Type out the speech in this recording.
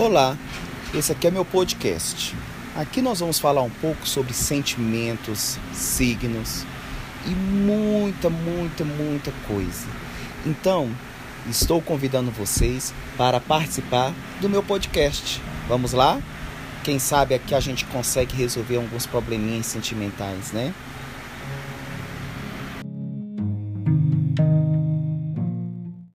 Olá, esse aqui é meu podcast. Aqui nós vamos falar um pouco sobre sentimentos, signos e muita, muita, muita coisa. Então, estou convidando vocês para participar do meu podcast. Vamos lá? Quem sabe aqui a gente consegue resolver alguns probleminhas sentimentais, né?